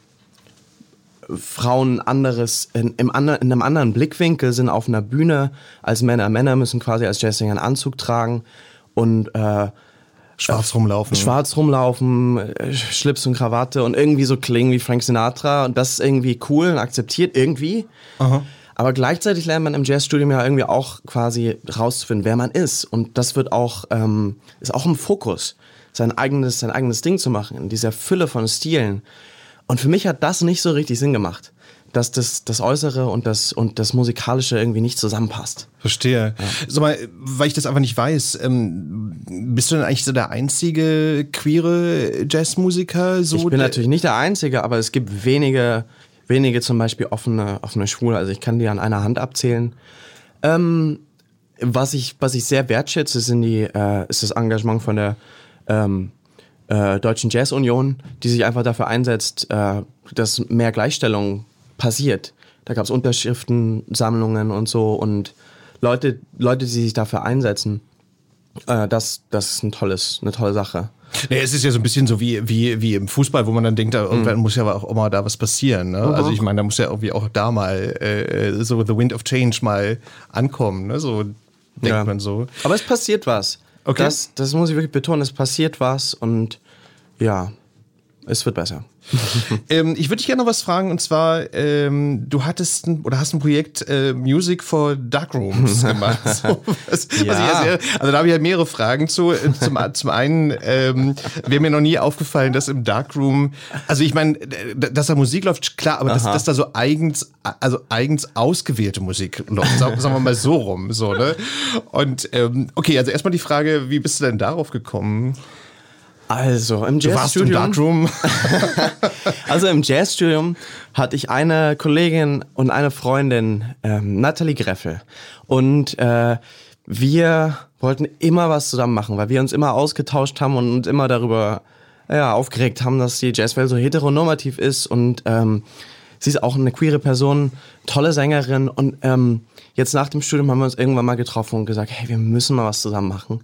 Frauen anderes in, im ander, in einem anderen Blickwinkel sind auf einer Bühne als Männer. Männer müssen quasi als Jazzsänger einen Anzug tragen und äh, Schwarz rumlaufen. schwarz rumlaufen, äh, Schlips und Krawatte und irgendwie so klingen wie Frank Sinatra und das ist irgendwie cool und akzeptiert irgendwie. Aber gleichzeitig lernt man im Jazzstudium ja irgendwie auch quasi rauszufinden, wer man ist und das wird auch ähm, ist auch im Fokus, sein eigenes sein eigenes Ding zu machen in dieser Fülle von Stilen. Und für mich hat das nicht so richtig Sinn gemacht, dass das das Äußere und das und das musikalische irgendwie nicht zusammenpasst. Verstehe. Sag mal, weil ich das einfach nicht weiß, ähm, bist du denn eigentlich so der einzige queere Jazzmusiker? So Ich bin natürlich nicht der Einzige, aber es gibt wenige, wenige zum Beispiel offene, offene Schwule. Also ich kann die an einer Hand abzählen. Ähm, was ich, was ich sehr wertschätze, sind die, äh, ist das Engagement von der ähm, äh, Deutschen Jazz Union, die sich einfach dafür einsetzt, äh, dass mehr Gleichstellung passiert. Da gab es Unterschriftensammlungen und so und Leute, Leute, die sich dafür einsetzen. Äh, das, das ist ein tolles, eine tolle Sache. Nee, es ist ja so ein bisschen so wie, wie, wie im Fußball, wo man dann denkt, da Mhm. irgendwann muss ja auch mal da was passieren. Ne? Also ich meine, da muss ja irgendwie auch da mal äh, so The Wind of Change mal ankommen. Ne? So denkt Ja. man so. Aber es passiert was. Okay. Das, das muss ich wirklich betonen, es passiert was und ja, es wird besser. Ähm, ich würde dich gerne noch was fragen und zwar, ähm, du hattest ein, oder hast ein Projekt äh, Music for Darkrooms gemacht. So, was, Ja. sehr, also da habe ich ja mehrere Fragen zu. Zum, zum einen ähm, wäre mir noch nie aufgefallen, dass im Darkroom, also ich meine, dass da Musik läuft, klar, aber dass, dass da so eigens, also eigens ausgewählte Musik läuft, sagen, sagen wir mal so rum, so ne. Und ähm, okay, also erstmal die Frage, wie bist du denn darauf gekommen? Also im Du warst im Jazzstudium, Darkroom. also im Jazzstudium hatte ich eine Kollegin und eine Freundin, ähm, Nathalie Greffel. Und äh, wir wollten immer was zusammen machen, weil wir uns immer ausgetauscht haben und uns immer darüber ja, aufgeregt haben, dass die Jazzwelt so heteronormativ ist und ähm, sie ist auch eine queere Person, tolle Sängerin und ähm, jetzt nach dem Studium haben wir uns irgendwann mal getroffen und gesagt, hey, wir müssen mal was zusammen machen.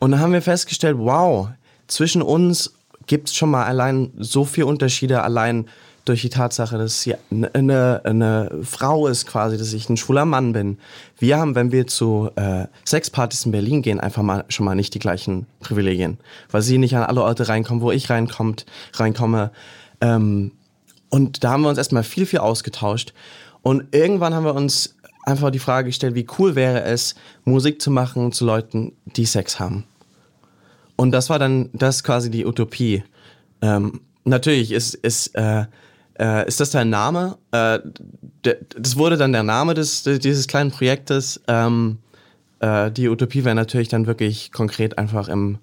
Und dann haben wir festgestellt, wow, zwischen uns gibt's schon mal allein so viel Unterschiede, allein durch die Tatsache, dass sie eine, eine, eine Frau ist quasi, dass ich ein schwuler Mann bin. Wir haben, wenn wir zu äh, Sexpartys in Berlin gehen, einfach mal schon mal nicht die gleichen Privilegien, weil sie nicht an alle Orte reinkommen, wo ich reinkommt, reinkomme. Ähm, und da haben wir uns erstmal viel, viel ausgetauscht. Und irgendwann haben wir uns einfach die Frage gestellt, wie cool wäre es, Musik zu machen zu Leuten, die Sex haben. Und das war dann, das quasi die Utopie. Ähm, natürlich ist, ist, äh, äh, ist das dein Name. Äh, d- das wurde dann der Name des, dieses kleinen Projektes. Ähm, äh, die Utopie wäre natürlich dann wirklich konkret einfach im,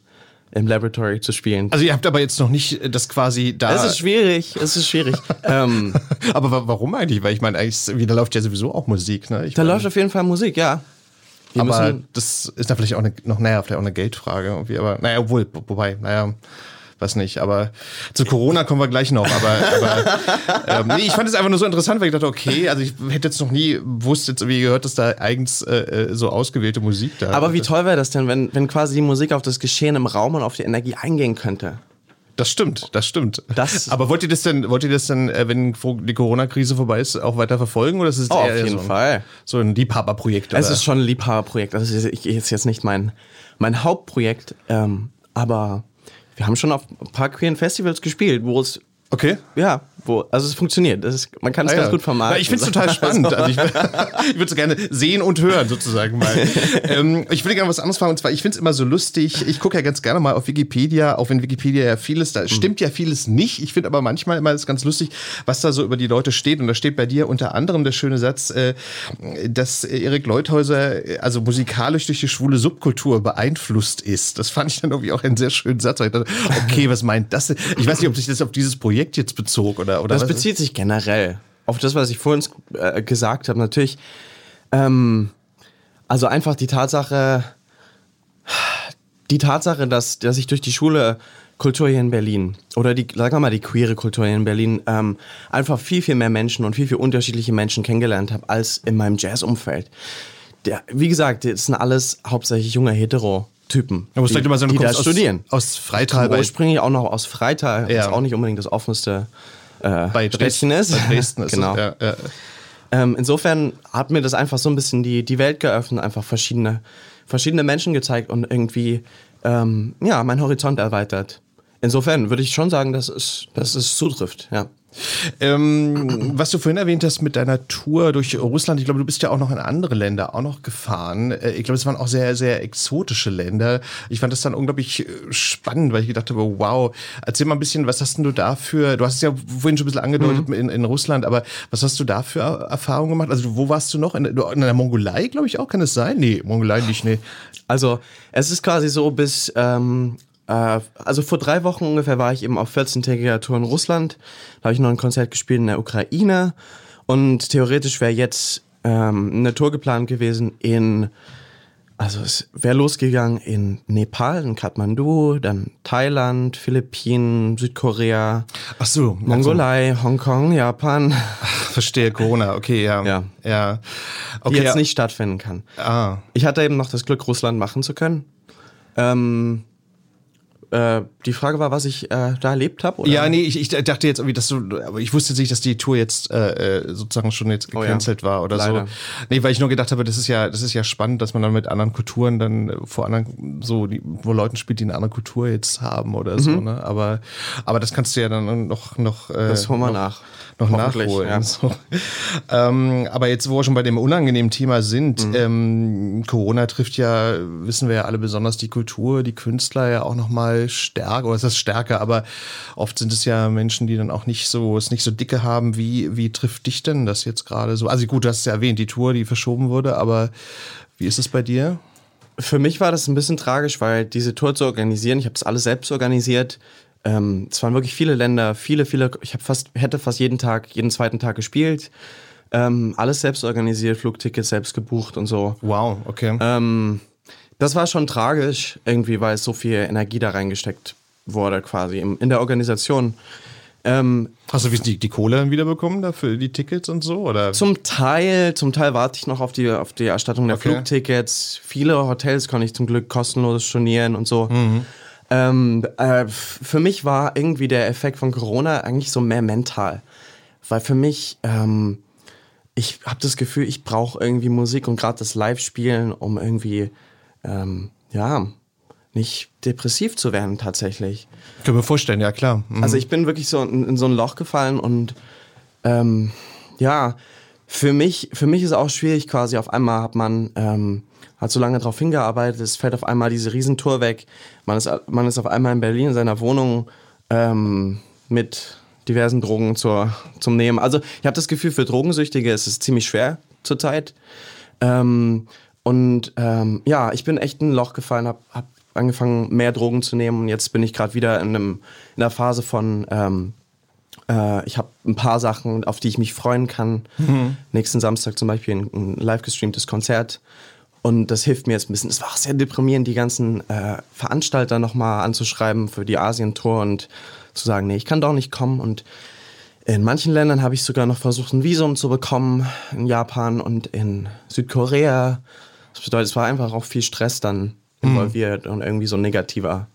im Laboratory zu spielen. Also ihr habt aber jetzt noch nicht äh, das quasi da. es ist schwierig, es ist schwierig. ähm, Aber wa- warum eigentlich? Weil ich meine, eigentlich da läuft ja sowieso auch Musik, ne? Ich da läuft auf jeden Fall Musik, ja. Wir aber müssen, das ist da vielleicht auch eine, noch, naja, vielleicht auch eine Geldfrage irgendwie, aber naja, obwohl, wo- wobei, naja, weiß nicht, aber zu Corona kommen wir gleich noch, aber, aber ähm, nee, ich fand es einfach nur so interessant, weil ich dachte, okay, also ich hätte jetzt noch nie wusste jetzt irgendwie gehört, dass da eigens äh, äh, so ausgewählte Musik da aber wie toll wäre das denn, wenn, wenn quasi die Musik auf das Geschehen im Raum und auf die Energie eingehen könnte? Das stimmt, das stimmt. Das- aber wollt ihr das denn, wollt ihr das denn, äh, wenn die Corona-Krise vorbei ist, auch weiter verfolgen oder ist es Oh, auf eher jeden so ein, Fall. so ein Liebhaberprojekt? Es ist schon ein Liebhaberprojekt. Also es ist ist jetzt nicht mein, mein Hauptprojekt, ähm, aber wir haben schon auf ein paar queeren Festivals gespielt, wo es okay. ja, wo also es funktioniert. Das ist, man kann es Ah, ganz ja. gut vermarkten. Ich finde es total spannend. Also ich, ich würde es gerne sehen und hören, sozusagen mal. ähm, ich würde gerne was anderes fragen. Und zwar, ich finde es immer so lustig. Ich gucke ja ganz gerne mal auf Wikipedia, auch wenn Wikipedia ja vieles, da stimmt ja vieles nicht. Ich finde aber manchmal immer das ganz lustig, was da so über die Leute steht. Und da steht bei dir unter anderem der schöne Satz, äh, dass Erik Leuthäuser äh, also musikalisch durch die schwule Subkultur beeinflusst ist. Das fand ich dann irgendwie auch einen sehr schönen Satz. dachte, okay, was meint das denn? Ich weiß nicht, ob sich das auf dieses Projekt jetzt bezog oder, oder Das was? bezieht sich generell auf das, was ich vorhin äh, gesagt habe. Natürlich, ähm, also einfach die Tatsache, die Tatsache, dass, dass ich durch die Schule Kultur hier in Berlin oder die, sagen wir mal, die queere Kultur hier in Berlin ähm, einfach viel, viel mehr Menschen und viel, viel unterschiedliche Menschen kennengelernt habe als in meinem Jazzumfeld. Der, wie gesagt, das sind alles hauptsächlich junge Hetero-Typen, Aber die, zeigt immer so, die da aus- studieren. aus Freital bei- Ursprünglich auch noch aus Freital, Ja. was auch nicht unbedingt das offenste äh, Bei Städtchen ist. Bei Dresden ist genau. es. Ja, ja. Ähm, insofern hat mir das einfach so ein bisschen die, die Welt geöffnet, einfach verschiedene, verschiedene Menschen gezeigt und irgendwie ähm, ja, mein Horizont erweitert. Insofern würde ich schon sagen, dass es, dass es zutrifft, ja. Ähm, was du vorhin erwähnt hast mit deiner Tour durch Russland, ich glaube, du bist ja auch noch in andere Länder auch noch gefahren. Äh, Ich glaube, es waren auch sehr, sehr exotische Länder. Ich fand das dann unglaublich äh, spannend, weil ich gedacht habe, wow, erzähl mal ein bisschen, was hast denn du dafür, du hast es ja vorhin schon ein bisschen angedeutet in, in Russland, aber was hast du da für Er- Erfahrungen gemacht? Also wo warst du noch? In, der- in der Mongolei, glaube ich auch, kann es sein? Nee, Mongolei nicht, nee. Also es ist quasi so bis, ähm, äh, also vor drei Wochen ungefähr war ich eben auf 14-tägiger Tour in Russland. Da habe ich noch ein Konzert gespielt in der Ukraine und theoretisch wäre jetzt ähm, eine Tour geplant gewesen in, also es wäre losgegangen in Nepal, in Kathmandu, dann Thailand, Philippinen, Südkorea, Ach so. Mongolei, Hongkong, Japan, Verstehe, Corona, okay, ja. Ja. Ja. die Okay, jetzt ja. nicht stattfinden kann. Ah. Ich hatte eben noch das Glück, Russland machen zu können. Ähm, äh, die Frage war, was ich äh, da erlebt habe. Ja, nee, ich, ich dachte jetzt irgendwie, dass du, aber ich wusste jetzt nicht, dass die Tour jetzt äh, äh, sozusagen schon jetzt Oh ja. gecancelt war oder Leider. so. Nee, weil ich nur gedacht habe, das ist ja, das ist ja spannend, dass man dann mit anderen Kulturen dann äh, vor anderen, so, die, wo Leuten spielt, die eine andere Kultur jetzt haben oder so, ne? Aber, aber das kannst du ja dann noch, noch, äh, Mhm. Das holen wir nach. Noch nachholen. ja. So. ähm, aber jetzt, wo wir schon bei dem unangenehmen Thema sind, Mhm. ähm, Corona trifft ja, wissen wir ja alle besonders die Kultur, die Künstler ja auch noch mal stärker, oder ist das stärker, aber oft sind es ja Menschen, die dann auch nicht so, es nicht so dicke haben. Wie, wie trifft dich denn das jetzt gerade so? Also gut, du hast es ja erwähnt, die Tour, die verschoben wurde, aber wie ist es bei dir? Für mich war das ein bisschen tragisch, weil diese Tour zu organisieren, ich habe das alles selbst organisiert. Ähm, es waren wirklich viele Länder, viele, viele. Ich habe fast, hätte fast jeden Tag, jeden zweiten Tag gespielt. Ähm, alles selbst organisiert, Flugtickets selbst gebucht und so. Wow, okay. Ähm, das war schon tragisch, irgendwie, weil so viel Energie da reingesteckt wurde, quasi im, in der Organisation. Ähm, Hast du die, die Kohle wiederbekommen dafür die Tickets und so? Oder? zum Teil, zum Teil warte ich noch auf die, auf die Erstattung der Okay. Flugtickets. Viele Hotels konnte ich zum Glück kostenlos stornieren und so. Ähm, äh, für mich war irgendwie der Effekt von Corona eigentlich so mehr mental. Weil für mich, ähm, ich habe das Gefühl, ich brauche irgendwie Musik und gerade das Live-Spielen, um irgendwie, ähm, ja, nicht depressiv zu werden tatsächlich. Können wir vorstellen, ja klar. Mhm. Also ich bin wirklich so in, in so ein Loch gefallen und ähm, ja, für mich, für mich ist auch schwierig quasi. Auf einmal hat man ähm, hat so lange darauf hingearbeitet, es fällt auf einmal diese Riesentour weg. Man ist, man ist auf einmal in Berlin in seiner Wohnung ähm, mit diversen Drogen zur, zum Nehmen. Also ich habe das Gefühl, für Drogensüchtige ist es ziemlich schwer zurzeit. Ähm, und ähm, ja, ich bin echt in ein Loch gefallen, habe hab angefangen, mehr Drogen zu nehmen und jetzt bin ich gerade wieder in, einem, in einer Phase von, ähm, äh, ich habe ein paar Sachen, auf die ich mich freuen kann. Nächsten Samstag zum Beispiel ein, ein live gestreamtes Konzert. Und das hilft mir jetzt ein bisschen. Es war auch sehr deprimierend, die ganzen äh, Veranstalter nochmal anzuschreiben für die Asien-Tour und zu sagen, nee, ich kann doch nicht kommen. Und in manchen Ländern habe ich sogar noch versucht, ein Visum zu bekommen. In Japan und in Südkorea. Das bedeutet, es war einfach auch viel Stress dann involviert und irgendwie so ein negativer,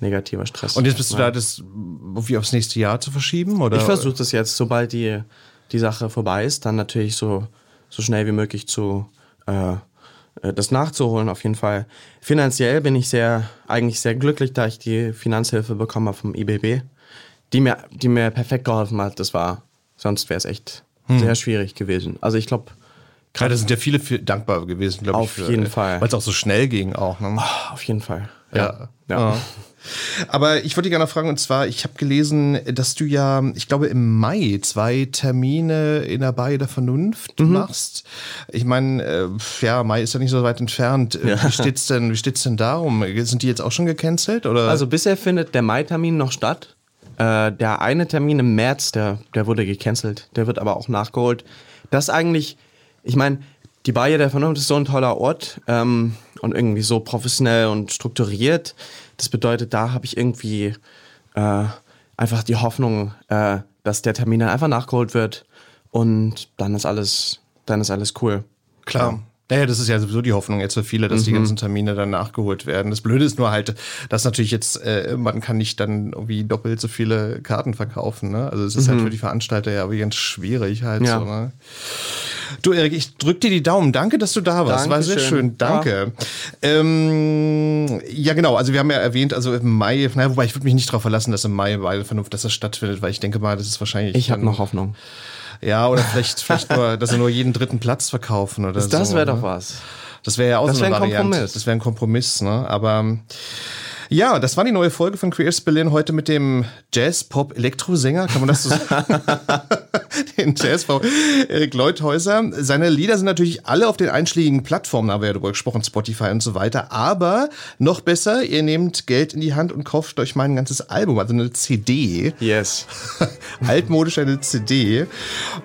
negativer Stress. und jetzt bist du da, das irgendwie aufs nächste Jahr zu verschieben? Oder? Ich versuche das jetzt, sobald die, die Sache vorbei ist, dann natürlich so, so schnell wie möglich zu äh, das nachzuholen, auf jeden Fall. Finanziell bin ich sehr, eigentlich sehr glücklich, da ich die Finanzhilfe bekommen habe vom IBB, die mir, die mir perfekt geholfen hat. Das war, sonst wäre es echt sehr schwierig gewesen. Also ich glaube, Ja, da sind ja viele für, dankbar gewesen, glaube ich. Auf jeden Fall. Weil es auch so schnell ging auch. Ne? auf jeden Fall. Ja. Ja. Ja. Aber ich wollte dich gerne fragen, und zwar, ich habe gelesen, dass du ja, ich glaube, im Mai zwei Termine in der Baie der Vernunft Mhm. machst. Ich meine, äh, ja, Mai ist ja nicht so weit entfernt. Äh, Wie steht's denn, wie steht's denn darum? Sind die jetzt auch schon gecancelt? Oder? Also bisher findet der Mai-Termin noch statt. Äh, der eine Termin im März, der, der wurde gecancelt. Der wird aber auch nachgeholt. Das eigentlich, ich meine, die Bayer der Vernunft ist so ein toller Ort ähm, und irgendwie so professionell und strukturiert. Das bedeutet, da habe ich irgendwie äh, einfach die Hoffnung, äh, dass der Termin dann einfach nachgeholt wird und dann ist alles, dann ist alles cool. Klar. Naja, das ist ja sowieso die Hoffnung jetzt für viele, dass die Mhm. ganzen Termine dann nachgeholt werden. Das Blöde ist nur halt, dass natürlich jetzt, äh, man kann nicht dann irgendwie doppelt so viele Karten verkaufen. Ne? Also es ist halt für die Veranstalter ja aber ganz schwierig halt Mhm. Ja. so. Ne? Du, Erik, ich drück dir die Daumen. Danke, dass du da warst. War sehr Dankeschön. schön. Danke. Ähm, ja, genau. Also wir haben ja erwähnt, also im Mai, naja, wobei ich würde mich nicht darauf verlassen, dass im Mai bei Vernunft, dass das stattfindet, weil ich denke mal, das ist wahrscheinlich. Ich habe noch Hoffnung. Ja, oder vielleicht, vielleicht nur, dass sie nur jeden dritten Platz verkaufen oder so. Das wäre ne? doch was. Das wäre ja auch Das so eine ein Variante. Kompromiss. Das wäre ein Kompromiss, ne? Aber ja, das war die neue Folge von Queers Berlin heute mit dem Jazz-Pop-Elektrosänger, kann man das so sagen? den Jazz-Pop Erik Leuthäuser. Seine Lieder sind natürlich alle auf den einschlägigen Plattformen, haben wir ja darüber gesprochen, Spotify und so weiter. Aber noch besser, ihr nehmt Geld in die Hand und kauft euch mal ein ganzes Album, also eine CD. Yes. altmodisch eine CD.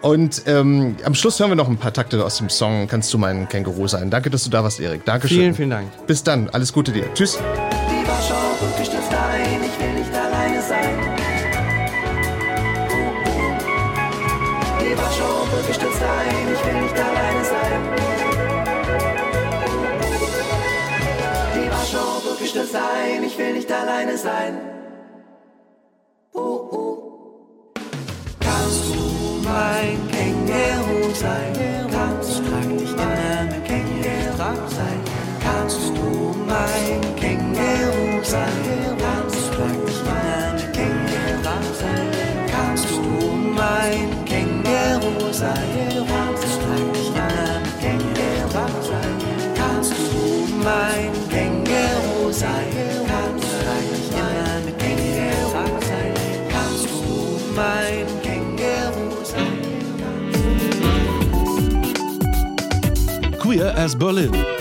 Und ähm, am Schluss hören wir noch ein paar Takte aus dem Song Kannst du mein Känguru sein. Danke, dass du da warst, Erik. Dankeschön. Vielen, vielen Dank. Bis dann. Alles Gute dir. Tschüss. Die Warschau Brücke stürzt ein, ich will nicht alleine sein. Die Warschau Brücke stürzt ein, ich will nicht alleine sein. Die Warschau Brücke stürzt ein, ich will nicht alleine sein. Uh, uh. Kannst du mein Känguru sein? Queer as Berlin.